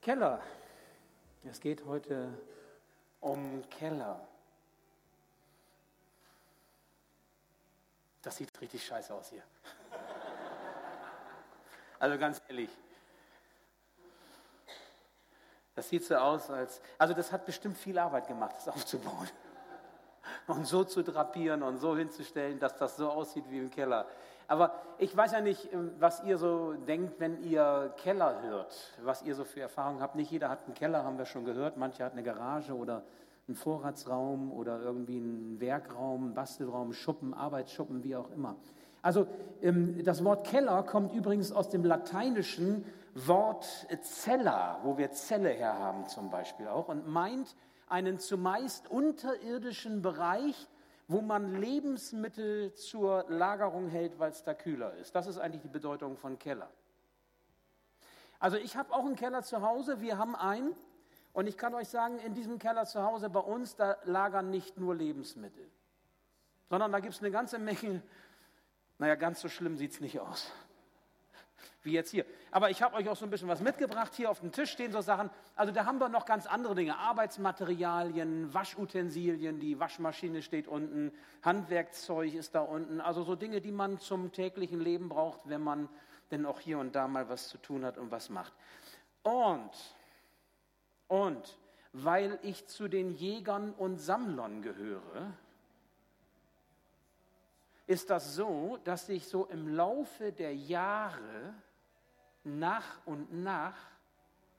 Keller. Es geht heute um Keller. Das sieht richtig scheiße aus hier. Also ganz ehrlich. Das sieht so aus, als. Also, das hat bestimmt viel Arbeit gemacht, das aufzubauen. Und so zu drapieren und so hinzustellen, dass das so aussieht wie im Keller. Aber ich weiß ja nicht, ähm, was ihr so denkt, wenn ihr Keller hört, was ihr so für Erfahrungen habt. Nicht jeder hat einen Keller, haben wir schon gehört. Manche hat eine Garage oder einen Vorratsraum oder irgendwie einen Werkraum, einen Bastelraum, Schuppen, Arbeitsschuppen, wie auch immer. Also ähm, das Wort Keller kommt übrigens aus dem lateinischen Wort Cella, wo wir Zelle herhaben zum Beispiel auch, und meint einen zumeist unterirdischen Bereich, wo man Lebensmittel zur Lagerung hält, weil es da kühler ist. Das ist eigentlich die Bedeutung von Keller. Also ich habe auch einen Keller zu Hause, wir haben einen. Und ich kann euch sagen, in diesem Keller zu Hause bei uns, da lagern nicht nur Lebensmittel, sondern da gibt es eine ganze Menge, naja, ganz so schlimm sieht es nicht aus wie jetzt hier. Aber ich habe euch auch so ein bisschen was mitgebracht. Hier auf dem Tisch stehen so Sachen. Also da haben wir noch ganz andere Dinge. Arbeitsmaterialien, Waschutensilien, die Waschmaschine steht unten, Handwerkzeug ist da unten. Also so Dinge, die man zum täglichen Leben braucht, wenn man denn auch hier und da mal was zu tun hat und was macht. Und, und, weil ich zu den Jägern und Sammlern gehöre, ist das so, dass sich so im Laufe der Jahre nach und nach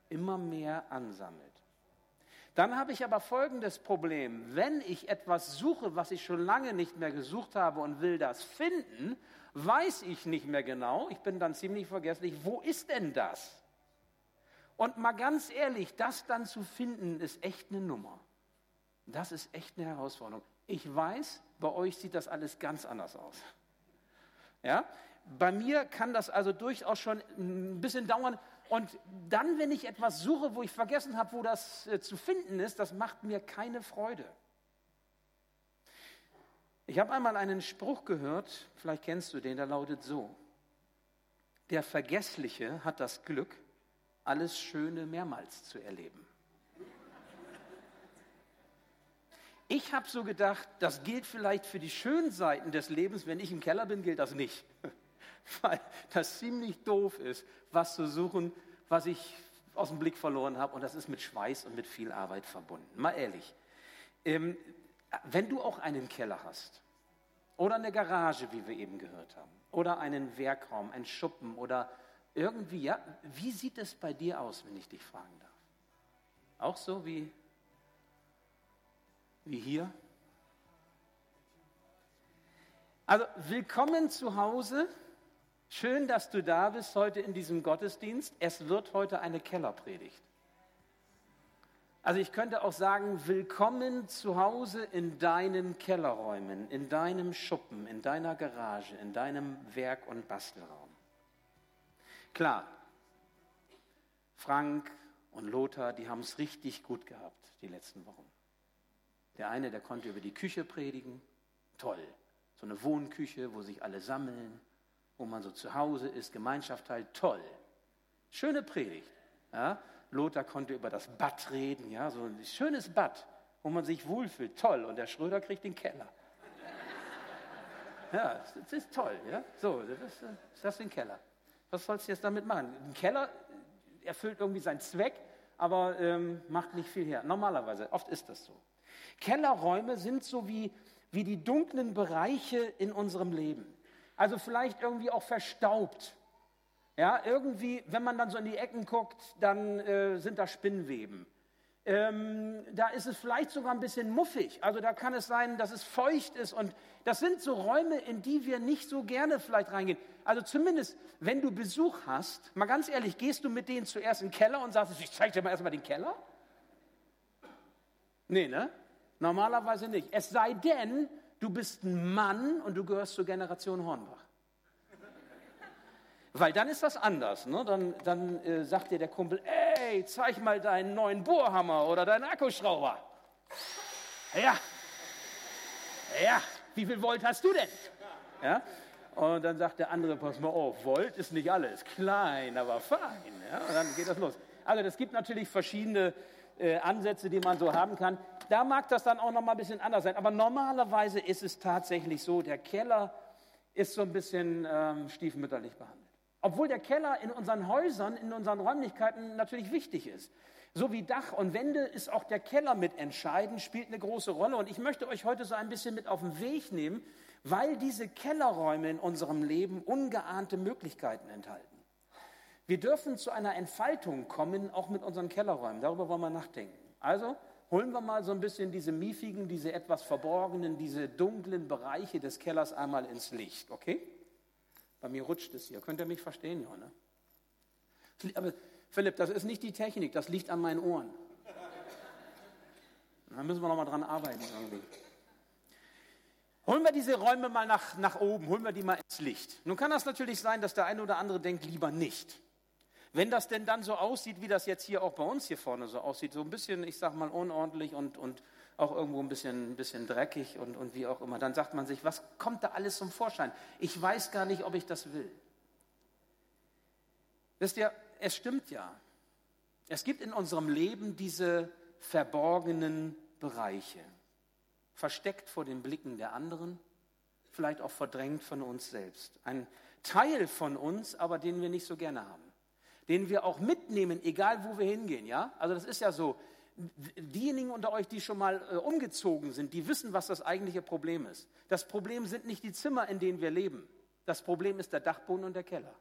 immer mehr ansammelt. Dann habe ich aber folgendes Problem. Wenn ich etwas suche, was ich schon lange nicht mehr gesucht habe und will das finden, weiß ich nicht mehr genau, ich bin dann ziemlich vergesslich, wo ist denn das? Und mal ganz ehrlich, das dann zu finden, ist echt eine Nummer. Das ist echt eine Herausforderung. Ich weiß, bei euch sieht das alles ganz anders aus. Ja? Bei mir kann das also durchaus schon ein bisschen dauern. Und dann, wenn ich etwas suche, wo ich vergessen habe, wo das äh, zu finden ist, das macht mir keine Freude. Ich habe einmal einen Spruch gehört, vielleicht kennst du den, der lautet so. Der Vergessliche hat das Glück, alles Schöne mehrmals zu erleben. Ich habe so gedacht, das gilt vielleicht für die schönen Seiten des Lebens. Wenn ich im Keller bin, gilt das nicht. Weil das ziemlich doof ist, was zu suchen, was ich aus dem Blick verloren habe. Und das ist mit Schweiß und mit viel Arbeit verbunden. Mal ehrlich. Ähm, wenn du auch einen Keller hast oder eine Garage, wie wir eben gehört haben, oder einen Werkraum, einen Schuppen oder irgendwie, ja, wie sieht es bei dir aus, wenn ich dich fragen darf? Auch so wie wie hier. Also willkommen zu Hause. Schön, dass du da bist heute in diesem Gottesdienst. Es wird heute eine Kellerpredigt. Also ich könnte auch sagen, willkommen zu Hause in deinen Kellerräumen, in deinem Schuppen, in deiner Garage, in deinem Werk- und Bastelraum. Klar, Frank und Lothar, die haben es richtig gut gehabt die letzten Wochen. Der eine, der konnte über die Küche predigen. Toll. So eine Wohnküche, wo sich alle sammeln, wo man so zu Hause ist, Gemeinschaft halt. Toll. Schöne Predigt. Ja? Lothar konnte über das Bad reden, ja, so ein schönes Bad, wo man sich wohlfühlt. Toll. Und der Schröder kriegt den Keller. Ja, das ist toll, ja. So, das ist, das ist ein Keller. Was sollst du jetzt damit machen? Ein Keller erfüllt irgendwie seinen Zweck, aber ähm, macht nicht viel her. Normalerweise, oft ist das so. Kellerräume sind so wie, wie die dunklen Bereiche in unserem Leben. Also vielleicht irgendwie auch verstaubt. Ja, irgendwie, wenn man dann so in die Ecken guckt, dann äh, sind da Spinnweben. Ähm, da ist es vielleicht sogar ein bisschen muffig. Also da kann es sein, dass es feucht ist. Und das sind so Räume, in die wir nicht so gerne vielleicht reingehen. Also zumindest, wenn du Besuch hast, mal ganz ehrlich, gehst du mit denen zuerst in den Keller und sagst, ich zeige dir mal erstmal den Keller? Nee, ne? Normalerweise nicht. Es sei denn, du bist ein Mann und du gehörst zur Generation Hornbach. Weil dann ist das anders. Ne? Dann, dann äh, sagt dir der Kumpel, ey, zeig mal deinen neuen Bohrhammer oder deinen Akkuschrauber. Ja, ja, wie viel Volt hast du denn? Ja? Und dann sagt der andere, pass mal auf, Volt ist nicht alles. Klein, aber fein. Ja? Und dann geht das los. Also es gibt natürlich verschiedene äh, Ansätze, die man so haben kann. Da mag das dann auch noch mal ein bisschen anders sein. Aber normalerweise ist es tatsächlich so, der Keller ist so ein bisschen ähm, stiefmütterlich behandelt. Obwohl der Keller in unseren Häusern, in unseren Räumlichkeiten natürlich wichtig ist. So wie Dach und Wände ist auch der Keller mit entscheidend, spielt eine große Rolle. Und ich möchte euch heute so ein bisschen mit auf den Weg nehmen, weil diese Kellerräume in unserem Leben ungeahnte Möglichkeiten enthalten. Wir dürfen zu einer Entfaltung kommen, auch mit unseren Kellerräumen. Darüber wollen wir nachdenken. Also holen wir mal so ein bisschen diese miefigen, diese etwas verborgenen, diese dunklen Bereiche des Kellers einmal ins Licht, okay? Bei mir rutscht es hier. Könnt ihr mich verstehen, ja, ne? Aber Philipp, das ist nicht die Technik, das liegt an meinen Ohren. Da müssen wir noch mal dran arbeiten irgendwie. Holen wir diese Räume mal nach, nach oben, holen wir die mal ins Licht. Nun kann das natürlich sein, dass der eine oder andere denkt, lieber nicht. Wenn das denn dann so aussieht, wie das jetzt hier auch bei uns hier vorne so aussieht, so ein bisschen, ich sag mal, unordentlich und, und auch irgendwo ein bisschen, bisschen dreckig und, und wie auch immer. Dann sagt man sich, was kommt da alles zum Vorschein? Ich weiß gar nicht, ob ich das will. Wisst ihr, es stimmt ja. Es gibt in unserem Leben diese verborgenen Bereiche, versteckt vor den Blicken der anderen, vielleicht auch verdrängt von uns selbst. Ein Teil von uns, aber den wir nicht so gerne haben, den wir auch mitnehmen, egal wo wir hingehen. Ja, also das ist ja so diejenigen unter euch, die schon mal äh, umgezogen sind, die wissen, was das eigentliche Problem ist. Das Problem sind nicht die Zimmer, in denen wir leben. Das Problem ist der Dachboden und der Keller.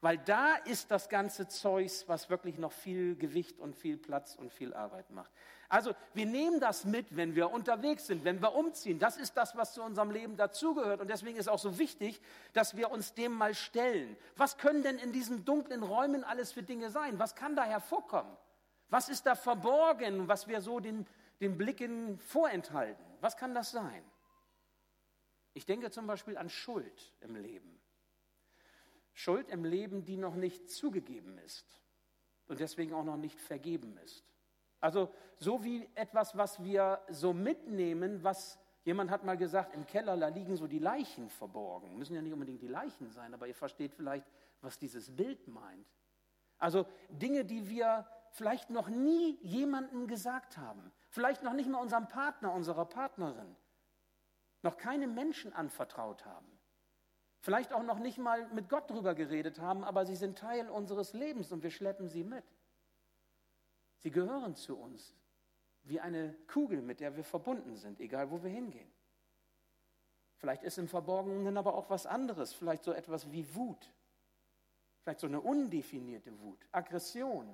Weil da ist das ganze Zeugs, was wirklich noch viel Gewicht und viel Platz und viel Arbeit macht. Also wir nehmen das mit, wenn wir unterwegs sind, wenn wir umziehen. Das ist das, was zu unserem Leben dazugehört. Und deswegen ist auch so wichtig, dass wir uns dem mal stellen. Was können denn in diesen dunklen Räumen alles für Dinge sein? Was kann da hervorkommen? Was ist da verborgen, was wir so den, den Blicken vorenthalten? Was kann das sein? Ich denke zum Beispiel an Schuld im Leben. Schuld im Leben, die noch nicht zugegeben ist und deswegen auch noch nicht vergeben ist. Also so wie etwas, was wir so mitnehmen, was jemand hat mal gesagt, im Keller, da liegen so die Leichen verborgen. Müssen ja nicht unbedingt die Leichen sein, aber ihr versteht vielleicht, was dieses Bild meint. Also Dinge, die wir vielleicht noch nie jemandem gesagt haben, vielleicht noch nicht mal unserem Partner, unserer Partnerin, noch keinem Menschen anvertraut haben, vielleicht auch noch nicht mal mit Gott drüber geredet haben, aber sie sind Teil unseres Lebens und wir schleppen sie mit. Sie gehören zu uns wie eine Kugel, mit der wir verbunden sind, egal wo wir hingehen. Vielleicht ist im Verborgenen aber auch was anderes, vielleicht so etwas wie Wut, vielleicht so eine undefinierte Wut, Aggression,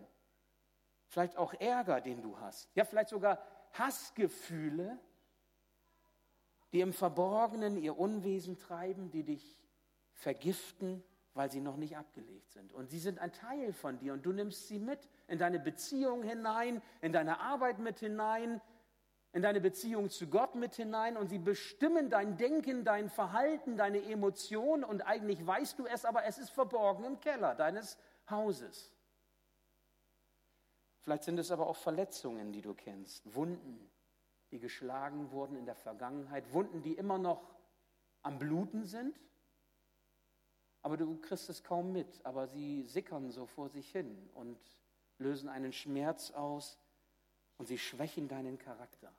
vielleicht auch Ärger, den du hast, ja vielleicht sogar Hassgefühle, die im Verborgenen ihr Unwesen treiben, die dich vergiften, weil sie noch nicht abgelegt sind. Und sie sind ein Teil von dir und du nimmst sie mit in deine Beziehung hinein, in deine Arbeit mit hinein, in deine Beziehung zu Gott mit hinein und sie bestimmen dein Denken, dein Verhalten, deine Emotionen und eigentlich weißt du es, aber es ist verborgen im Keller deines Hauses. Vielleicht sind es aber auch Verletzungen, die du kennst, Wunden, die geschlagen wurden in der Vergangenheit, Wunden, die immer noch am Bluten sind, aber du kriegst es kaum mit, aber sie sickern so vor sich hin und lösen einen Schmerz aus und sie schwächen deinen Charakter.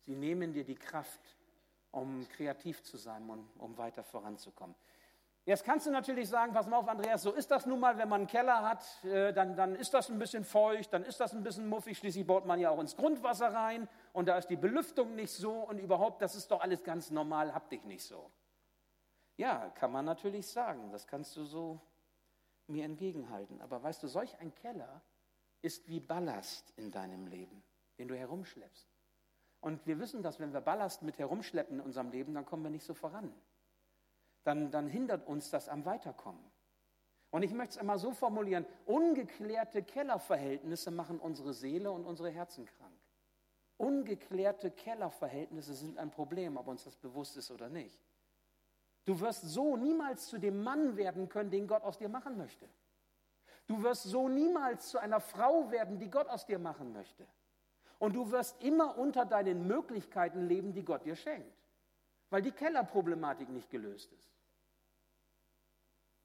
Sie nehmen dir die Kraft, um kreativ zu sein und um weiter voranzukommen. Jetzt kannst du natürlich sagen, pass mal auf, Andreas, so ist das nun mal, wenn man einen Keller hat, äh, dann, dann ist das ein bisschen feucht, dann ist das ein bisschen muffig, schließlich baut man ja auch ins Grundwasser rein und da ist die Belüftung nicht so und überhaupt, das ist doch alles ganz normal, hab dich nicht so. Ja, kann man natürlich sagen, das kannst du so mir entgegenhalten. Aber weißt du, solch ein Keller ist wie Ballast in deinem Leben, den du herumschleppst. Und wir wissen, dass wenn wir Ballast mit herumschleppen in unserem Leben, dann kommen wir nicht so voran dann, dann hindert uns das am Weiterkommen. Und ich möchte es einmal so formulieren, ungeklärte Kellerverhältnisse machen unsere Seele und unsere Herzen krank. Ungeklärte Kellerverhältnisse sind ein Problem, ob uns das bewusst ist oder nicht. Du wirst so niemals zu dem Mann werden können, den Gott aus dir machen möchte. Du wirst so niemals zu einer Frau werden, die Gott aus dir machen möchte. Und du wirst immer unter deinen Möglichkeiten leben, die Gott dir schenkt, weil die Kellerproblematik nicht gelöst ist.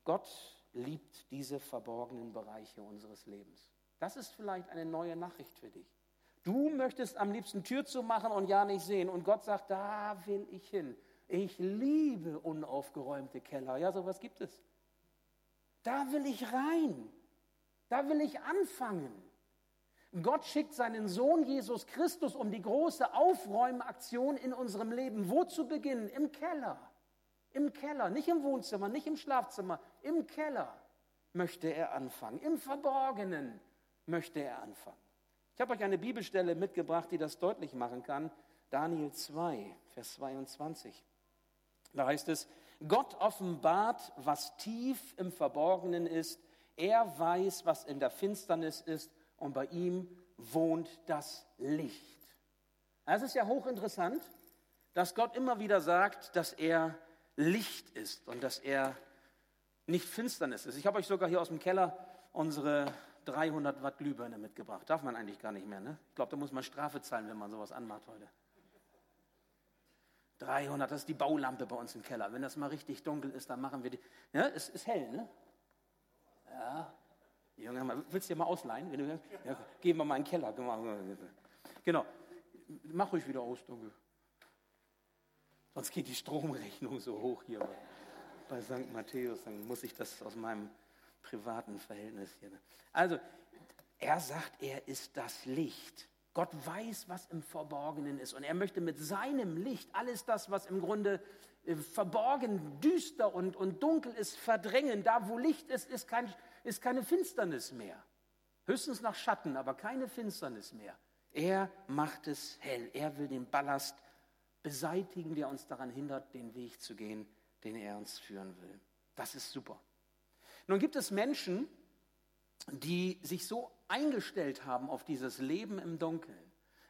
Gott liebt diese verborgenen Bereiche unseres Lebens. Das ist vielleicht eine neue Nachricht für dich. Du möchtest am liebsten Tür zu machen und ja nicht sehen. Und Gott sagt, da will ich hin. Ich liebe unaufgeräumte Keller. Ja, sowas gibt es. Da will ich rein. Da will ich anfangen. Gott schickt seinen Sohn Jesus Christus, um die große Aufräumaktion in unserem Leben. Wo zu beginnen? Im Keller. Im Keller, nicht im Wohnzimmer, nicht im Schlafzimmer, im Keller möchte er anfangen. Im Verborgenen möchte er anfangen. Ich habe euch eine Bibelstelle mitgebracht, die das deutlich machen kann. Daniel 2, Vers 22. Da heißt es, Gott offenbart, was tief im Verborgenen ist. Er weiß, was in der Finsternis ist und bei ihm wohnt das Licht. Es ist ja hochinteressant, dass Gott immer wieder sagt, dass er Licht ist und dass er nicht Finsternis ist. Ich habe euch sogar hier aus dem Keller unsere 300 Watt Glühbirne mitgebracht. Darf man eigentlich gar nicht mehr, ne? Ich glaube, da muss man Strafe zahlen, wenn man sowas anmacht heute. 300, das ist die Baulampe bei uns im Keller. Wenn das mal richtig dunkel ist, dann machen wir die. Ja, es ist hell, ne? Ja. Junge, willst du dir mal ausleihen? Wenn du, ja, gehen wir mal in den Keller. Genau. Mach ruhig wieder aus, dunkel. Sonst geht die Stromrechnung so hoch hier bei St. Matthäus. Dann muss ich das aus meinem privaten Verhältnis hier. Also, er sagt, er ist das Licht. Gott weiß, was im Verborgenen ist. Und er möchte mit seinem Licht alles das, was im Grunde äh, verborgen, düster und, und dunkel ist, verdrängen. Da, wo Licht ist, ist, kein, ist keine Finsternis mehr. Höchstens noch Schatten, aber keine Finsternis mehr. Er macht es hell. Er will den Ballast beseitigen, der uns daran hindert, den Weg zu gehen, den er uns führen will. Das ist super. Nun gibt es Menschen, die sich so eingestellt haben auf dieses Leben im Dunkeln.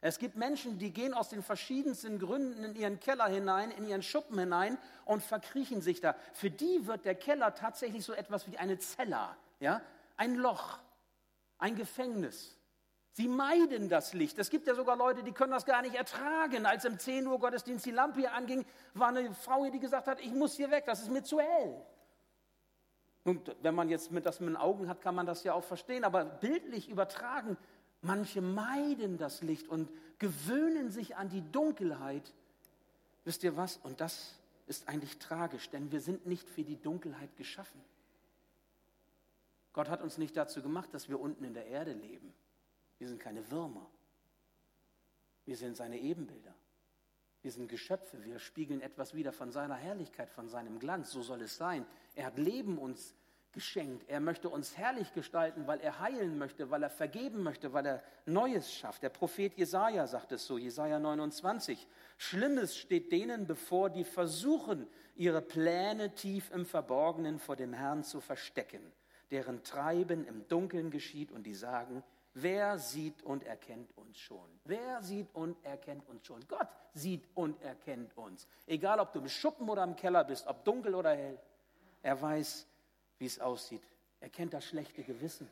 Es gibt Menschen, die gehen aus den verschiedensten Gründen in ihren Keller hinein, in ihren Schuppen hinein und verkriechen sich da. Für die wird der Keller tatsächlich so etwas wie eine Zella, ja? ein Loch, ein Gefängnis. Sie meiden das Licht. Es gibt ja sogar Leute, die können das gar nicht ertragen. Als im 10 Uhr Gottesdienst die Lampe hier anging, war eine Frau hier, die gesagt hat, ich muss hier weg, das ist mir zu hell. Und wenn man jetzt mit das mit den Augen hat, kann man das ja auch verstehen. Aber bildlich übertragen, manche meiden das Licht und gewöhnen sich an die Dunkelheit. Wisst ihr was? Und das ist eigentlich tragisch, denn wir sind nicht für die Dunkelheit geschaffen. Gott hat uns nicht dazu gemacht, dass wir unten in der Erde leben. Wir sind keine Würmer. Wir sind seine Ebenbilder. Wir sind Geschöpfe. Wir spiegeln etwas wieder von seiner Herrlichkeit, von seinem Glanz. So soll es sein. Er hat Leben uns geschenkt. Er möchte uns herrlich gestalten, weil er heilen möchte, weil er vergeben möchte, weil er Neues schafft. Der Prophet Jesaja sagt es so, Jesaja 29. Schlimmes steht denen bevor, die versuchen, ihre Pläne tief im Verborgenen vor dem Herrn zu verstecken, deren Treiben im Dunkeln geschieht und die sagen, Wer sieht und erkennt uns schon? Wer sieht und erkennt uns schon? Gott sieht und erkennt uns. Egal, ob du im Schuppen oder im Keller bist, ob dunkel oder hell. Er weiß, wie es aussieht. Er kennt das schlechte Gewissen.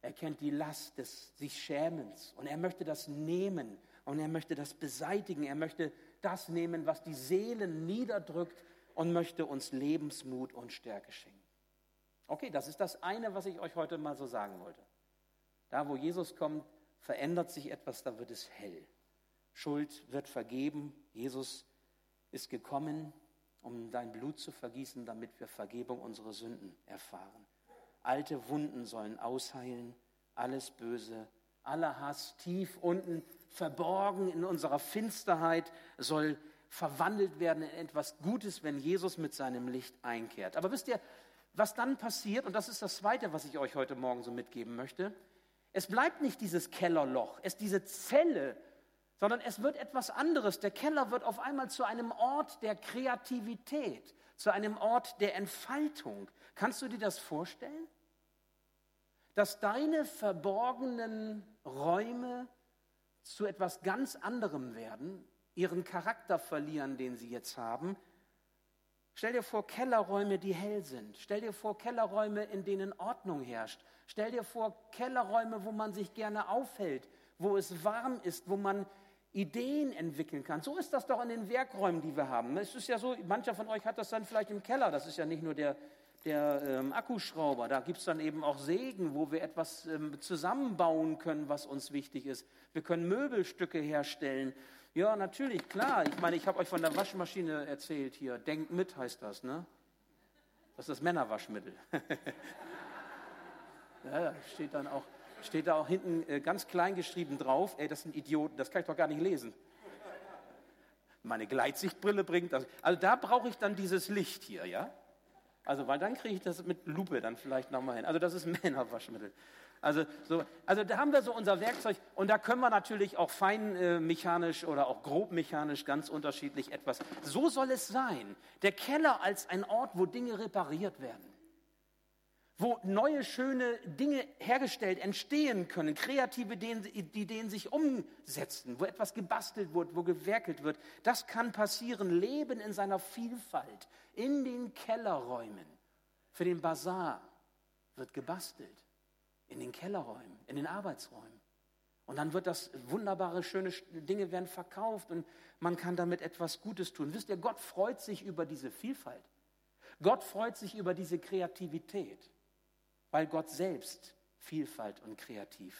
Er kennt die Last des sich Schämens. Und er möchte das nehmen. Und er möchte das beseitigen. Er möchte das nehmen, was die Seelen niederdrückt und möchte uns Lebensmut und Stärke schenken. Okay, das ist das eine, was ich euch heute mal so sagen wollte. Da, wo Jesus kommt, verändert sich etwas, da wird es hell. Schuld wird vergeben. Jesus ist gekommen, um dein Blut zu vergießen, damit wir Vergebung unserer Sünden erfahren. Alte Wunden sollen ausheilen, alles Böse, aller Hass tief unten verborgen in unserer Finsterheit soll verwandelt werden in etwas Gutes, wenn Jesus mit seinem Licht einkehrt. Aber wisst ihr, was dann passiert, und das ist das Zweite, was ich euch heute Morgen so mitgeben möchte, es bleibt nicht dieses Kellerloch, es diese Zelle, sondern es wird etwas anderes. Der Keller wird auf einmal zu einem Ort der Kreativität, zu einem Ort der Entfaltung. Kannst du dir das vorstellen? Dass deine verborgenen Räume zu etwas ganz anderem werden, ihren Charakter verlieren, den sie jetzt haben, Stell dir vor Kellerräume, die hell sind. Stell dir vor Kellerräume, in denen Ordnung herrscht. Stell dir vor Kellerräume, wo man sich gerne aufhält, wo es warm ist, wo man Ideen entwickeln kann. So ist das doch in den Werkräumen, die wir haben. Es ist ja so, mancher von euch hat das dann vielleicht im Keller. Das ist ja nicht nur der der ähm, Akkuschrauber. Da gibt es dann eben auch Sägen, wo wir etwas ähm, zusammenbauen können, was uns wichtig ist. Wir können Möbelstücke herstellen. Ja, natürlich, klar. Ich meine, ich habe euch von der Waschmaschine erzählt hier. Denkt mit heißt das, ne? Das ist das Männerwaschmittel. ja, steht dann auch, steht da auch hinten äh, ganz klein geschrieben drauf. Ey, das sind Idioten, das kann ich doch gar nicht lesen. Meine Gleitsichtbrille bringt das. Also da brauche ich dann dieses Licht hier, ja? Also, weil dann kriege ich das mit Lupe dann vielleicht nochmal hin. Also, das ist Männerwaschmittel. Also, so, also da haben wir so unser Werkzeug und da können wir natürlich auch feinmechanisch äh, oder auch grobmechanisch ganz unterschiedlich etwas. So soll es sein. Der Keller als ein Ort, wo Dinge repariert werden. Wo neue, schöne Dinge hergestellt, entstehen können, kreative Ideen sich umsetzen, wo etwas gebastelt wird, wo gewerkelt wird. Das kann passieren. Leben in seiner Vielfalt, in den Kellerräumen. Für den Bazar wird gebastelt in den Kellerräumen, in den Arbeitsräumen. Und dann wird das wunderbare, schöne Dinge werden verkauft und man kann damit etwas Gutes tun. Wisst ihr, Gott freut sich über diese Vielfalt. Gott freut sich über diese Kreativität, weil Gott selbst Vielfalt und Kreativ,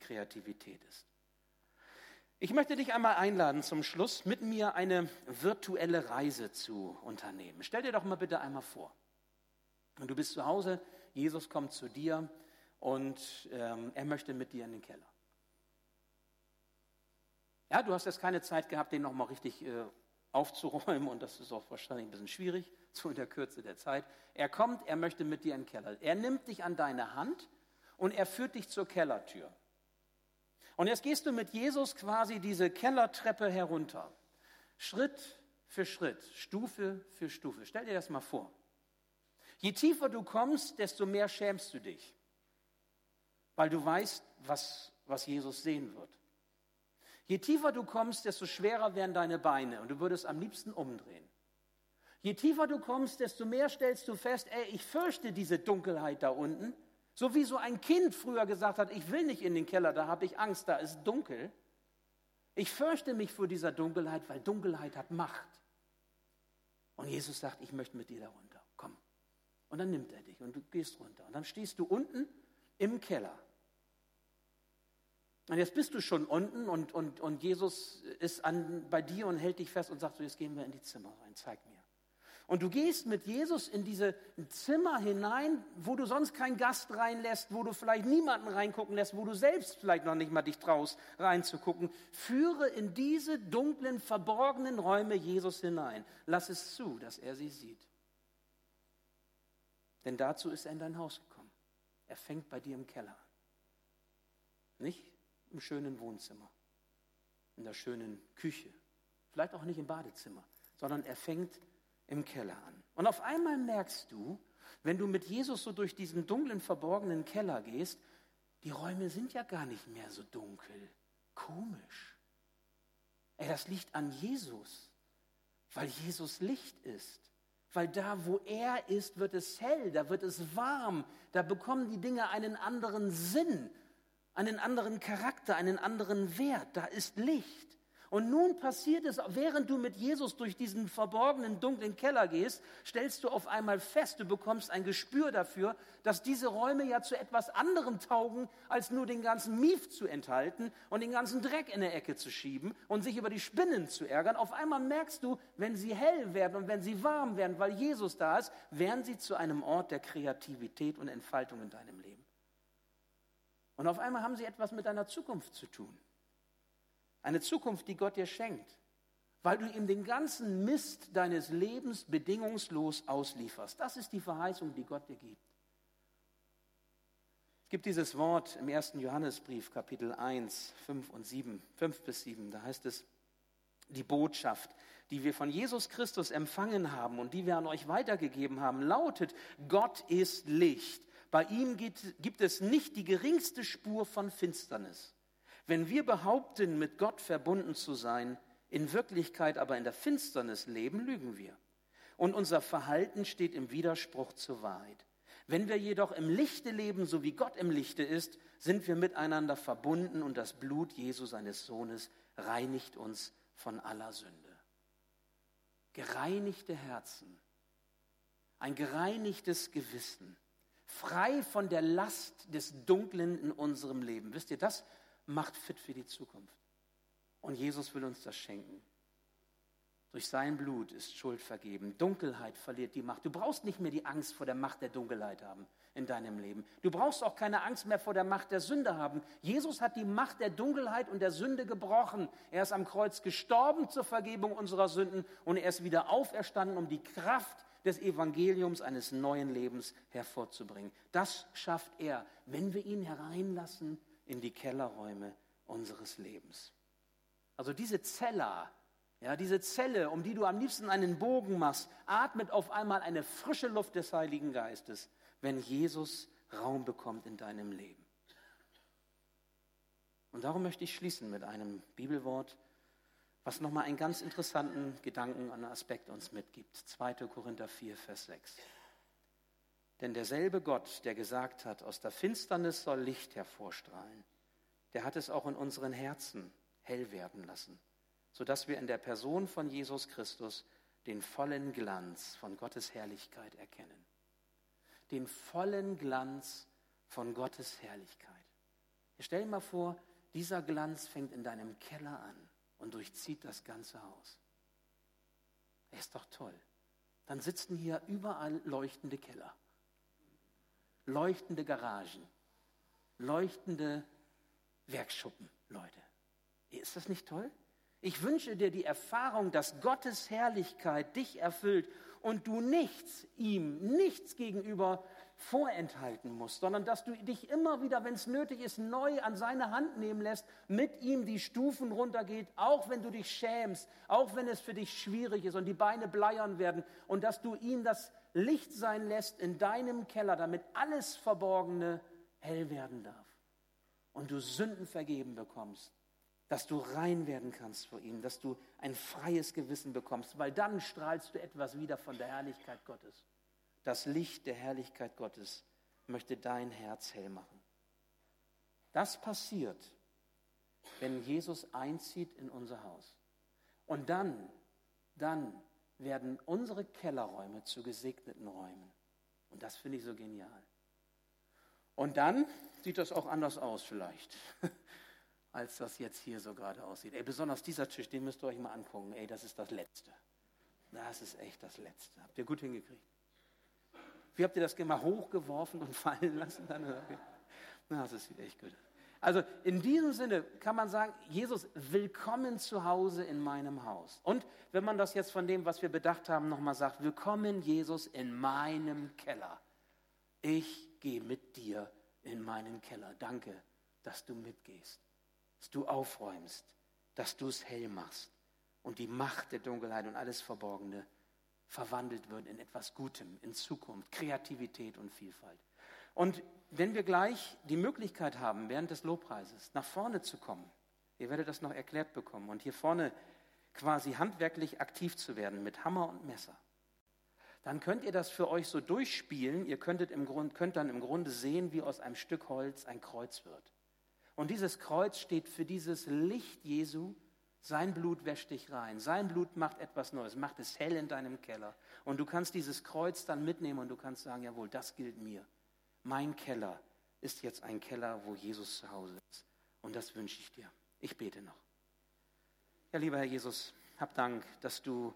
Kreativität ist. Ich möchte dich einmal einladen, zum Schluss mit mir eine virtuelle Reise zu unternehmen. Stell dir doch mal bitte einmal vor. du bist zu Hause, Jesus kommt zu dir und ähm, er möchte mit dir in den Keller. Ja, du hast jetzt keine Zeit gehabt, den nochmal richtig äh, aufzuräumen und das ist auch wahrscheinlich ein bisschen schwierig, so in der Kürze der Zeit. Er kommt, er möchte mit dir in den Keller. Er nimmt dich an deine Hand und er führt dich zur Kellertür. Und jetzt gehst du mit Jesus quasi diese Kellertreppe herunter. Schritt für Schritt, Stufe für Stufe. Stell dir das mal vor. Je tiefer du kommst, desto mehr schämst du dich weil du weißt, was, was Jesus sehen wird. Je tiefer du kommst, desto schwerer werden deine Beine und du würdest am liebsten umdrehen. Je tiefer du kommst, desto mehr stellst du fest, ey, ich fürchte diese Dunkelheit da unten. So wie so ein Kind früher gesagt hat, ich will nicht in den Keller, da habe ich Angst, da ist dunkel. Ich fürchte mich vor dieser Dunkelheit, weil Dunkelheit hat Macht. Und Jesus sagt, ich möchte mit dir da runter. Komm. Und dann nimmt er dich und du gehst runter. Und dann stehst du unten im Keller. Und jetzt bist du schon unten und, und, und Jesus ist an, bei dir und hält dich fest und sagt so, jetzt gehen wir in die Zimmer rein, zeig mir. Und du gehst mit Jesus in diese Zimmer hinein, wo du sonst keinen Gast reinlässt, wo du vielleicht niemanden reingucken lässt, wo du selbst vielleicht noch nicht mal dich traust reinzugucken. Führe in diese dunklen, verborgenen Räume Jesus hinein. Lass es zu, dass er sie sieht. Denn dazu ist er in dein Haus gekommen. Er fängt bei dir im Keller. Nicht im schönen Wohnzimmer, in der schönen Küche, vielleicht auch nicht im Badezimmer, sondern er fängt im Keller an. Und auf einmal merkst du, wenn du mit Jesus so durch diesen dunklen, verborgenen Keller gehst, die Räume sind ja gar nicht mehr so dunkel. Komisch. Ey, das liegt an Jesus, weil Jesus Licht ist. Weil da, wo er ist, wird es hell, da wird es warm, da bekommen die Dinge einen anderen Sinn, einen anderen Charakter, einen anderen Wert. Da ist Licht. Und nun passiert es, während du mit Jesus durch diesen verborgenen, dunklen Keller gehst, stellst du auf einmal fest, du bekommst ein Gespür dafür, dass diese Räume ja zu etwas anderem taugen, als nur den ganzen Mief zu enthalten und den ganzen Dreck in der Ecke zu schieben und sich über die Spinnen zu ärgern. Auf einmal merkst du, wenn sie hell werden und wenn sie warm werden, weil Jesus da ist, werden sie zu einem Ort der Kreativität und Entfaltung in deinem Leben. Und auf einmal haben sie etwas mit deiner Zukunft zu tun. Eine Zukunft, die Gott dir schenkt, weil du ihm den ganzen Mist deines Lebens bedingungslos auslieferst. Das ist die Verheißung, die Gott dir gibt. Es gibt dieses Wort im ersten Johannesbrief, Kapitel 1, 5 und 7, 5 bis 7. Da heißt es, die Botschaft, die wir von Jesus Christus empfangen haben und die wir an euch weitergegeben haben, lautet, Gott ist Licht. Bei ihm gibt, gibt es nicht die geringste Spur von Finsternis. Wenn wir behaupten, mit Gott verbunden zu sein, in Wirklichkeit aber in der Finsternis leben, lügen wir. Und unser Verhalten steht im Widerspruch zur Wahrheit. Wenn wir jedoch im Lichte leben, so wie Gott im Lichte ist, sind wir miteinander verbunden und das Blut Jesu seines Sohnes reinigt uns von aller Sünde. Gereinigte Herzen ein gereinigtes Gewissen, frei von der Last des Dunklen in unserem Leben. Wisst ihr, das macht fit für die Zukunft. Und Jesus will uns das schenken. Durch sein Blut ist Schuld vergeben. Dunkelheit verliert die Macht. Du brauchst nicht mehr die Angst vor der Macht der Dunkelheit haben in deinem Leben. Du brauchst auch keine Angst mehr vor der Macht der Sünde haben. Jesus hat die Macht der Dunkelheit und der Sünde gebrochen. Er ist am Kreuz gestorben zur Vergebung unserer Sünden und er ist wieder auferstanden, um die Kraft des Evangeliums eines neuen Lebens hervorzubringen. Das schafft er, wenn wir ihn hereinlassen in die Kellerräume unseres Lebens. Also diese Zella, ja, diese Zelle, um die du am liebsten einen Bogen machst, atmet auf einmal eine frische Luft des Heiligen Geistes, wenn Jesus Raum bekommt in deinem Leben. Und darum möchte ich schließen mit einem Bibelwort, was nochmal einen ganz interessanten Gedanken und Aspekt uns mitgibt. 2. Korinther 4, Vers 6. Denn derselbe Gott, der gesagt hat, aus der Finsternis soll Licht hervorstrahlen, der hat es auch in unseren Herzen hell werden lassen sodass wir in der Person von Jesus Christus den vollen Glanz von Gottes Herrlichkeit erkennen. Den vollen Glanz von Gottes Herrlichkeit. Stell dir mal vor, dieser Glanz fängt in deinem Keller an und durchzieht das ganze Haus. Er ist doch toll. Dann sitzen hier überall leuchtende Keller, leuchtende Garagen, leuchtende Werkschuppen, Leute. Ist das nicht toll? Ich wünsche dir die Erfahrung, dass Gottes Herrlichkeit dich erfüllt und du nichts ihm, nichts gegenüber vorenthalten musst, sondern dass du dich immer wieder, wenn es nötig ist, neu an seine Hand nehmen lässt, mit ihm die Stufen runtergeht, auch wenn du dich schämst, auch wenn es für dich schwierig ist und die Beine bleiern werden und dass du ihm das Licht sein lässt in deinem Keller, damit alles Verborgene hell werden darf und du Sünden vergeben bekommst dass du rein werden kannst vor ihm, dass du ein freies Gewissen bekommst, weil dann strahlst du etwas wieder von der Herrlichkeit Gottes. Das Licht der Herrlichkeit Gottes möchte dein Herz hell machen. Das passiert, wenn Jesus einzieht in unser Haus. Und dann, dann werden unsere Kellerräume zu gesegneten Räumen. Und das finde ich so genial. Und dann sieht das auch anders aus vielleicht. als das jetzt hier so gerade aussieht. Ey, besonders dieser Tisch, den müsst ihr euch mal angucken. Ey, das ist das Letzte. Das ist echt das Letzte. Habt ihr gut hingekriegt? Wie habt ihr das immer hochgeworfen und fallen lassen? Na, das ist echt gut. Also in diesem Sinne kann man sagen, Jesus, willkommen zu Hause in meinem Haus. Und wenn man das jetzt von dem, was wir bedacht haben, nochmal sagt, willkommen Jesus in meinem Keller. Ich gehe mit dir in meinen Keller. Danke, dass du mitgehst dass du aufräumst, dass du es hell machst und die Macht der Dunkelheit und alles Verborgene verwandelt wird in etwas Gutem, in Zukunft, Kreativität und Vielfalt. Und wenn wir gleich die Möglichkeit haben, während des Lobpreises nach vorne zu kommen, ihr werdet das noch erklärt bekommen, und hier vorne quasi handwerklich aktiv zu werden mit Hammer und Messer, dann könnt ihr das für euch so durchspielen. Ihr könntet im Grund, könnt dann im Grunde sehen, wie aus einem Stück Holz ein Kreuz wird. Und dieses Kreuz steht für dieses Licht Jesu. Sein Blut wäscht dich rein. Sein Blut macht etwas Neues, macht es hell in deinem Keller. Und du kannst dieses Kreuz dann mitnehmen und du kannst sagen, jawohl, das gilt mir. Mein Keller ist jetzt ein Keller, wo Jesus zu Hause ist. Und das wünsche ich dir. Ich bete noch. Ja, lieber Herr Jesus, hab Dank, dass du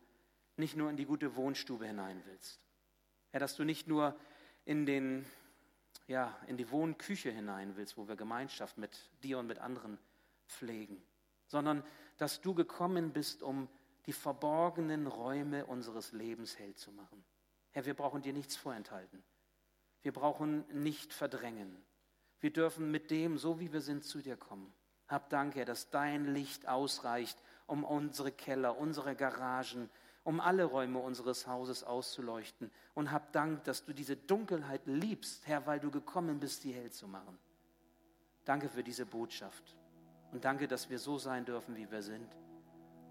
nicht nur in die gute Wohnstube hinein willst. Herr, dass du nicht nur in den ja, in die Wohnküche hinein willst, wo wir Gemeinschaft mit dir und mit anderen pflegen, sondern dass du gekommen bist, um die verborgenen Räume unseres Lebens hell zu machen. Herr, wir brauchen dir nichts vorenthalten. Wir brauchen nicht verdrängen. Wir dürfen mit dem, so wie wir sind, zu dir kommen. Hab Dank, Herr, dass dein Licht ausreicht, um unsere Keller, unsere Garagen, um alle Räume unseres Hauses auszuleuchten. Und hab Dank, dass du diese Dunkelheit liebst, Herr, weil du gekommen bist, sie hell zu machen. Danke für diese Botschaft. Und danke, dass wir so sein dürfen, wie wir sind.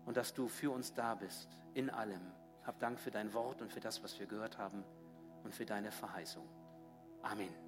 Und dass du für uns da bist, in allem. Hab Dank für dein Wort und für das, was wir gehört haben und für deine Verheißung. Amen.